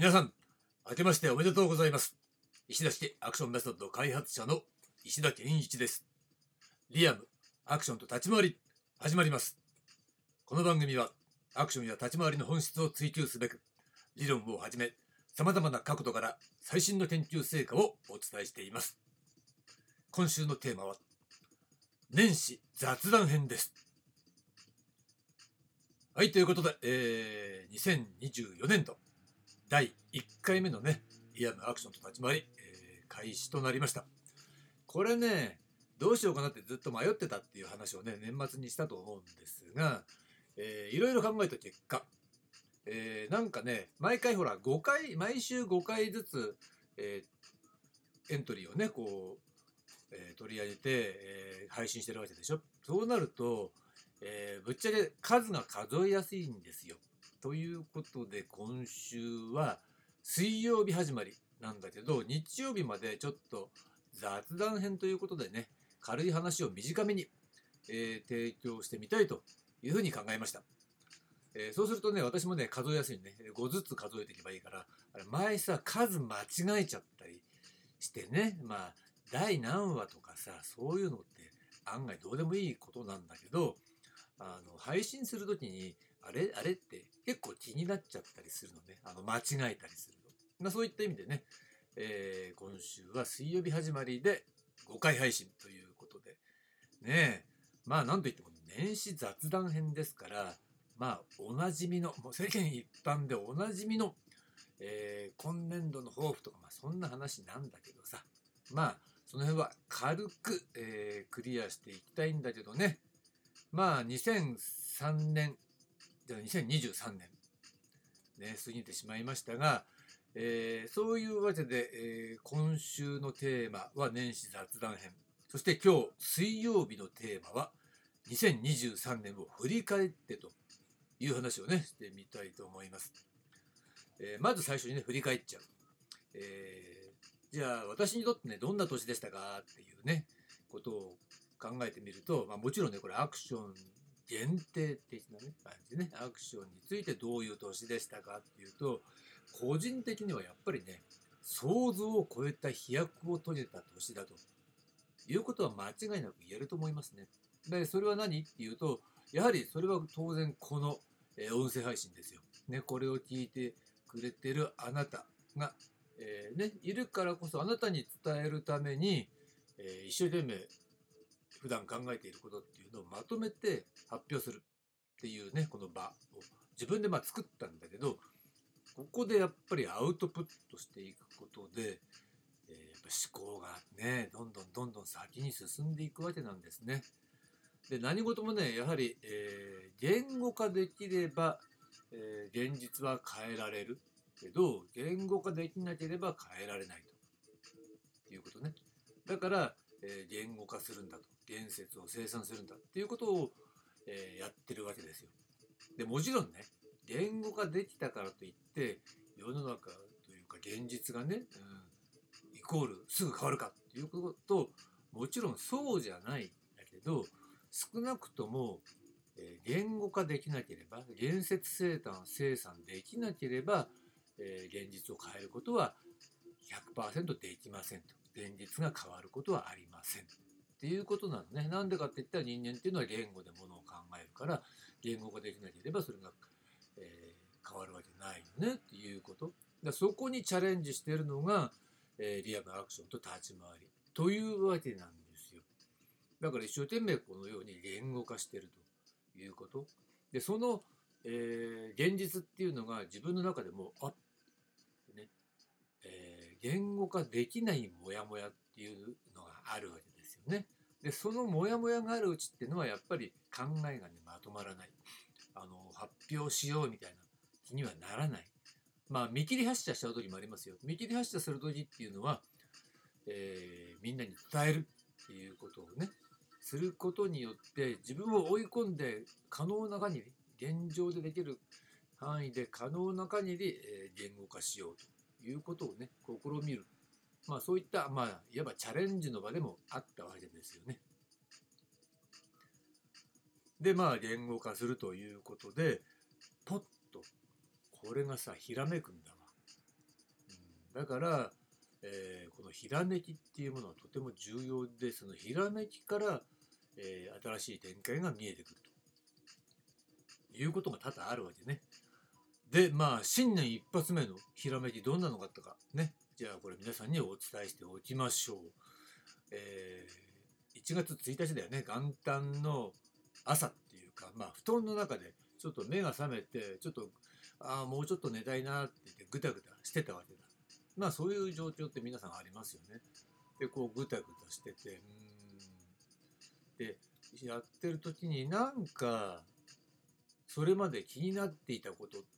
皆さん、明けましておめでとうございます。石田式アクションメソッド開発者の石田健一です。リアム、アクションと立ち回り、始まります。この番組は、アクションや立ち回りの本質を追求すべく、理論をはじめ、様々な角度から最新の研究成果をお伝えしています。今週のテーマは、年始雑談編です。はい、ということで、えー、2024年度第1回目のね、リアムアクションと立ち回り、えー開始となりました。これね、どうしようかなってずっと迷ってたっていう話をね、年末にしたと思うんですが、えーいろいろ考えた結果、えーなんかね、毎回ほら、5回、毎週5回ずつ、えーエントリーをね、こう、えー取り上げて、えー配信してるわけでしょ。そうなると、えーぶっちゃけ数が数えやすいんですよ。ということで今週は水曜日始まりなんだけど日曜日までちょっと雑談編ということでね軽い話を短めに、えー提供してみたいというふうに考えました。えーそうするとね私もね数えやすいね5ずつ数えていけばいいからあれ前さ数間違えちゃったりしてねまあ第何話とかさそういうのって案外どうでもいいことなんだけどあの配信するときにあれあれって結構気になっちゃったりするのね。あの間違えたりするの、まあ、そういった意味でね、えー今週は水曜日始まりで5回配信ということで。ねえ。まあなんといっても年始雑談編ですからまあおなじみのもう世間一般でおなじみの、えー今年度の抱負とか、まあ、そんな話なんだけどさ。まあその辺は軽く、えークリアしていきたいんだけどね。まあ2003年じゃあ2023年ね過ぎてしまいましたが、えーそういうわけで、えー今週のテーマは年始雑談編。そして今日水曜日のテーマは2023年を振り返ってという話をねしてみたいと思います、えーまず最初にね振り返っちゃう、えじゃあ私にとってねどんな年でしたかっていうねことを考えてみると、まあ、もちろんねこれアクション限定的なね感じでねアクションについてどういう年でしたかっていうと個人的にはやっぱりね想像を超えた飛躍を遂げた年だということは間違いなく言えると思いますね。でそれは何っていうとやはりそれは当然この、え音声配信ですよ。ね、これを聞いてくれてるあなたが、えーね、いるからこそあなたに伝えるために、えー一生懸命普段考えていることっていうのをまとめて発表するっていうねこの場を自分でま作ったんだけどここでやっぱりアウトプットしていくことで、えーやっぱ思考がねどんどんどんどん先に進んでいくわけなんですね。で何事もねやはり、えー言語化できれば、えー現実は変えられるけど言語化できなければ変えられないということね。だから、え言語化するんだと言説を生産するんだっていうことを、えーやってるわけですよ。でもちろんね言語化できたからといって世の中というか現実がね、うん、イコールすぐ変わるかっていうことともちろんそうじゃないんだけど少なくとも、えー言語化できなければ言説生産生産できなければ、えー現実を変えることは100%できませんと現実が変わることはありませんっていうことなのね。なんでかって言ったら人間っていうのは言語でものを考えるから言語化できなければそれが、えー変わるわけないよねっていうこと。だそこにチャレンジしてるのが、えーリアムアクションと立ち回りというわけなんですよ。だから一生懸命このように言語化してるということ。でその、えー現実っていうのが自分の中でもあねえー言語化できないモヤモヤっていうのがあるわけよね。でそのモヤモヤがあるうちっていうのはやっぱり考えがねまとまらない。あの発表しようみたいな気にはならない。まあ見切り発車しちゃう時もありますよ。見切り発車する時っていうのは、えーみんなに伝えるっていうことをねすることによって自分を追い込んで可能な限り現状でできる範囲で可能な限り、えー言語化しようということをね試みる。まあそういったまあいわばチャレンジの場でもあったわけですよね。でまあ言語化するということでポッとこれがさひらめくんだわ。だから、えーこのひらめきっていうものはとても重要でそのひらめきから、えー新しい展開が見えてくるということが多々あるわけね。でまあ新年一発目のひらめきどんなのがあったかねじゃあこれ皆さんにお伝えしておきましょう。えー1月1日だよね元旦の朝っていうかまあ布団の中でちょっと目が覚めてちょっとああもうちょっと寝たいなって言ってぐたぐたしてたわけだ。まあそういう状況って皆さんありますよね。でこうぐたぐたしててうんでやってる時になんかそれまで気になっていたことって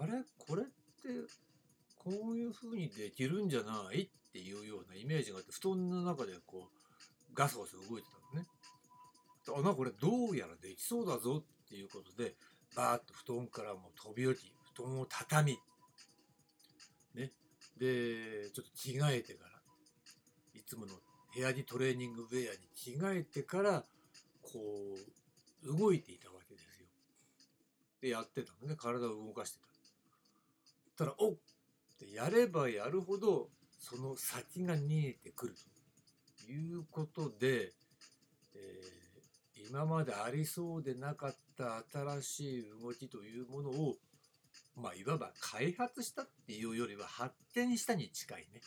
あれ？これってこういう風にできるんじゃない？っていうようなイメージがあって布団の中でこうガサガサ動いてたのね。あなこれどうやらできそうだぞっていうことでバーッと布団からもう飛び降り布団を畳みねでちょっと着替えてからいつもの部屋着トレーニングウェアに着替えてからこう動いていたわけですよ。でやってたのね体を動かしてた。たらおっ！ってやればやるほどその先が見えてくる。ということで、えー今までありそうでなかった新しい動きというものをまあいわば開発したっていうよりは発展したに近いね。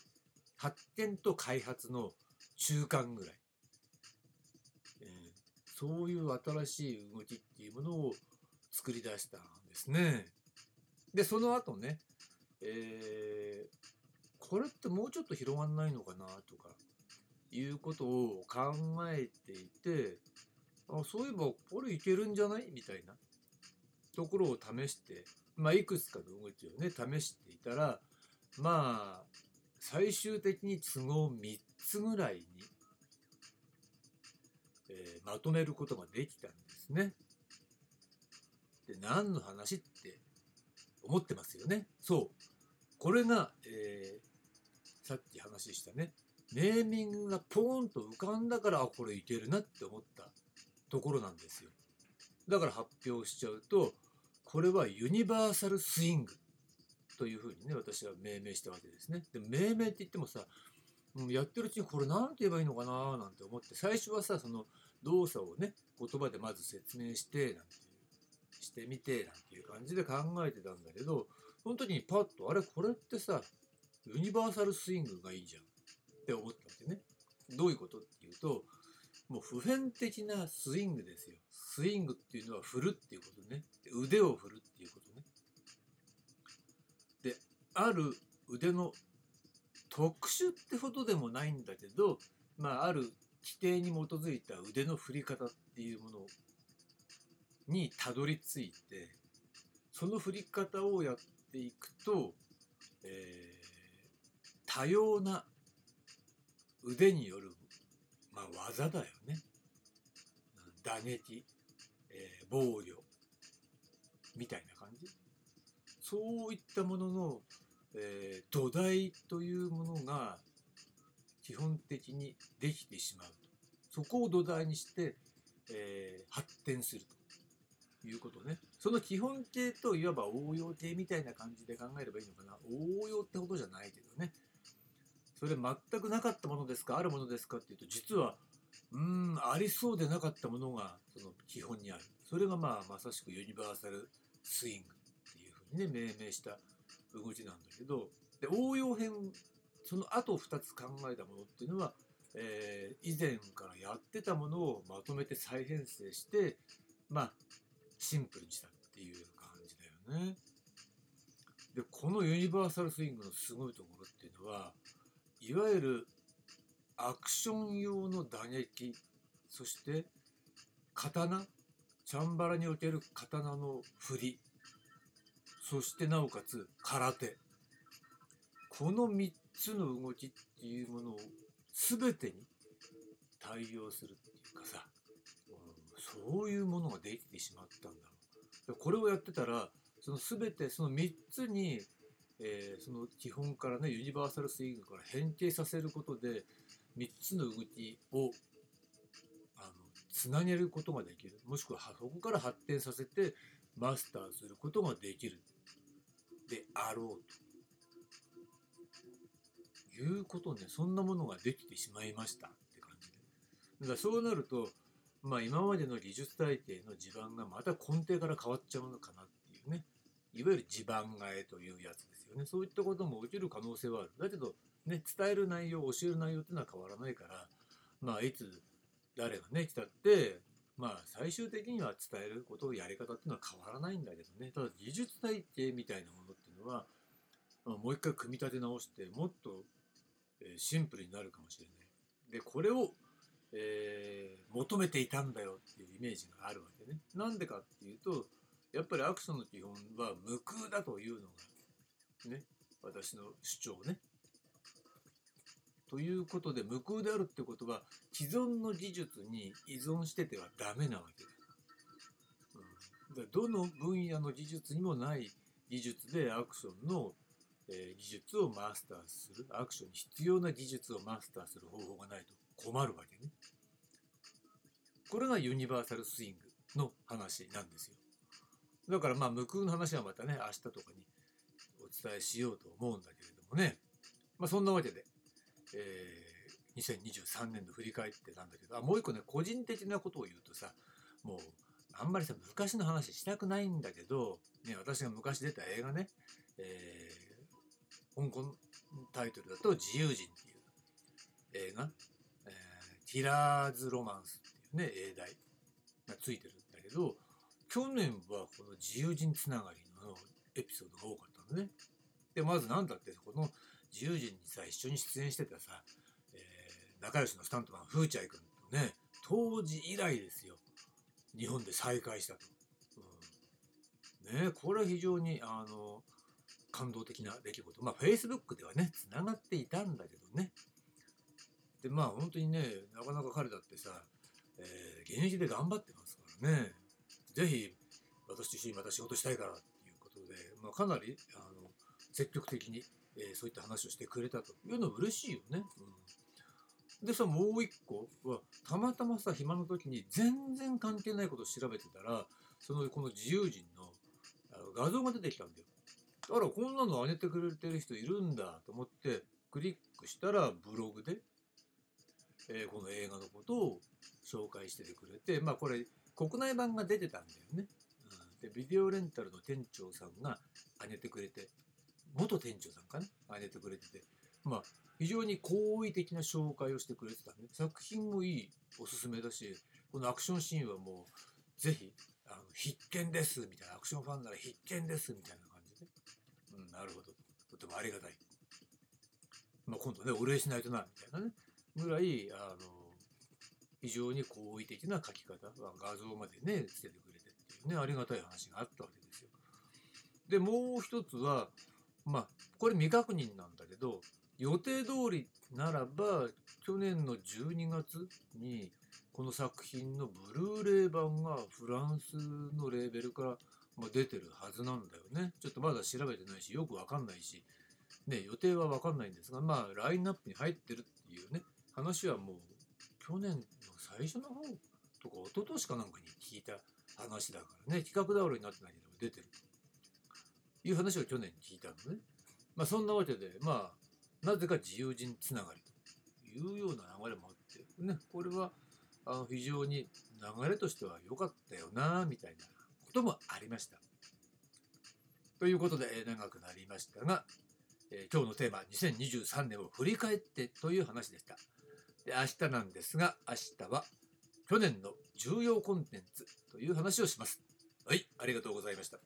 発展と開発の中間ぐらい、えーそういう新しい動きっていうものを作り出したんですね。でその後ねえーこれってもうちょっと広がんないのかなとかいうことを考えていてあそういえばこれいけるんじゃない？みたいなところを試して、まあ、いくつかの動きをね試していたらまあ最終的に都合3つぐらいに、えーまとめることができたんですね。で何の話って思ってますよね。そう。これが、えーさっき話したね。ネーミングがポーンと浮かんだからこれいけるなって思ったところなんですよ。だから発表しちゃうとこれはユニバーサルスイングというふうにね私は命名したわけですね。で命名って言ってもさうんやってるうちにこれなんて言えばいいのかななんて思って最初はさその動作をね言葉でまず説明してなんてしてみてなんていう感じで考えてたんだけどその時にパッとあれこれってさユニバーサルスイングがいいじゃんって思ったわけね。どういうことっていうともう普遍的なスイングですよ。スイングっていうのは振るっていうことね。腕を振るっていうことね。である腕の特殊ってほどでもないんだけど、まあ、ある規定に基づいた腕の振り方っていうものにたどり着いてその振り方をやっていくと、えー多様な腕による、まあ、技だよね。打撃、えー防御みたいな感じ。そういったものの、えー土台というものが基本的にできてしまうと。そこを土台にして、えー発展するということね。その基本形といわば応用形みたいな感じで考えればいいのかな。応用ってほどじゃないけどね。それ全くなかったものですか？あるものですか？っていうと実はうんありそうでなかったものがその基本にあるそれがまあまさしくユニバーサルスイングっていうふうにね命名した動きなんだけどで応用編その後2つ考えたものっていうのは、えー以前からやってたものをまとめて再編成してまあシンプルにしたっていう感じだよね。でこのユニバーサルスイングのすごいところっていうのはいわゆるアクション用の打撃そして刀チャンバラにおける刀の振りそしてなおかつ空手この3つの動きっていうものを全てに対応するっていうかさ、そういうものができてしまったんだろう。これをやってたらその全てその3つにえーその基本からねユニバーサルスイングから変形させることで3つの動きをあのつなげることができる。もしくはそこから発展させてマスターすることができる。であろうと。いうことね。そんなものができてしまいましたって感じでだからそうなるとまあ今までの技術体系の地盤がまた根底から変わっちゃうのかなっていうね。いわゆる地盤替えというやつですよね。そういったことも起きる可能性はある。だけどね伝える内容教える内容っていうのは変わらないからまあいつ誰がね来たってまあ最終的には伝えることをやり方っていうのは変わらないんだけどね。ただ技術体系みたいなものっていうのは、まあ、もう一回組み立て直してもっと、シンプルになるかもしれない。でこれを、えー、求めていたんだよっていうイメージがあるわけね。なんでかっていうとやっぱりアクションの基本は無空だというのがね私の主張ね。ということで無空であるってことは既存の技術に依存しててはダメなわけだ。うん、だどの分野の技術にもない技術でアクションの、えー、技術をマスターするアクションに必要な技術をマスターする方法がないと困るわけね。これがユニバーサルスイングの話なんですよ。だからまあ無空の話はまたね明日とかにお伝えしようと思うんだけれどもね。まあそんなわけでえー、2023年の振り返ってなんだけどあもう一個ね個人的なことを言うとさもうあんまりさ昔の話したくないんだけど、ね、私が昔出た映画ね、えー、香港タイトルだと「自由人」っていう映画、えー、ティラーズ・ロマンスっていうね英題がついてるんだけど去年はこの自由人つながりのエピソードが多かったのね。でまず何だってこの自由人にさ一緒に出演してたさ、えー、仲良しのスタントマンフーチャイ君とね当時以来ですよ。日本で再会したと、うん、ねこれは非常にあの感動的な出来事。まあフェイスブックではねつながっていたんだけどね。でまあ本当にねなかなか彼だってさ、えー、現役で頑張ってますからね是非私と一緒にまた仕事したいからっていうことで、まあ、かなりあの積極的にえー、そういった話をしてくれたというのは嬉しいよね。うん、でさもう一個はたまたまさ暇の時に全然関係ないことを調べてたらそのこの自由人のあの画像が出てきたんだよ。あらこんなの上げてくれてる人いるんだと思ってクリックしたらブログで、えー、この映画のことを紹介しててくれてまあこれ国内版が出てたんだよね。うん、でビデオレンタルの店長さんが上げてくれて元店長さんかね、あげてくれてて、まあ、非常に好意的な紹介をしてくれてたね。作品もいい、おすすめだし、このアクションシーンはもう、ぜひ、あの必見です、みたいな、アクションファンなら必見です、みたいな感じで。うん、なるほど。とてもありがたい。まあ、今度ね、お礼しないとな、みたいなね、ぐらい、あの、非常に好意的な書き方、画像までね、つけてくれてっていうね、ありがたい話があったわけですよ。で、もう一つは、まあこれ未確認なんだけど予定通りならば去年の12月にこの作品のブルーレイ版がフランスのレーベルから出てるはずなんだよね。ちょっとまだ調べてないしよくわかんないし、ね、予定はわかんないんですがまあラインナップに入ってるっていうね話はもう去年の最初の方とか一昨年かなんかに聞いた話だからね企画倒れになってないけど出てると。いう話を去年聞いたのね。まあそんなわけで、まあ、なぜか自由人つながりというような流れもあって、ね、これはあの非常に流れとしては良かったよな、みたいなこともありました。ということで、長くなりましたが、え、今日のテーマ、2023年を振り返ってという話でした。で明日なんですが、明日は去年の重要コンテンツという話をします。はい、ありがとうございました。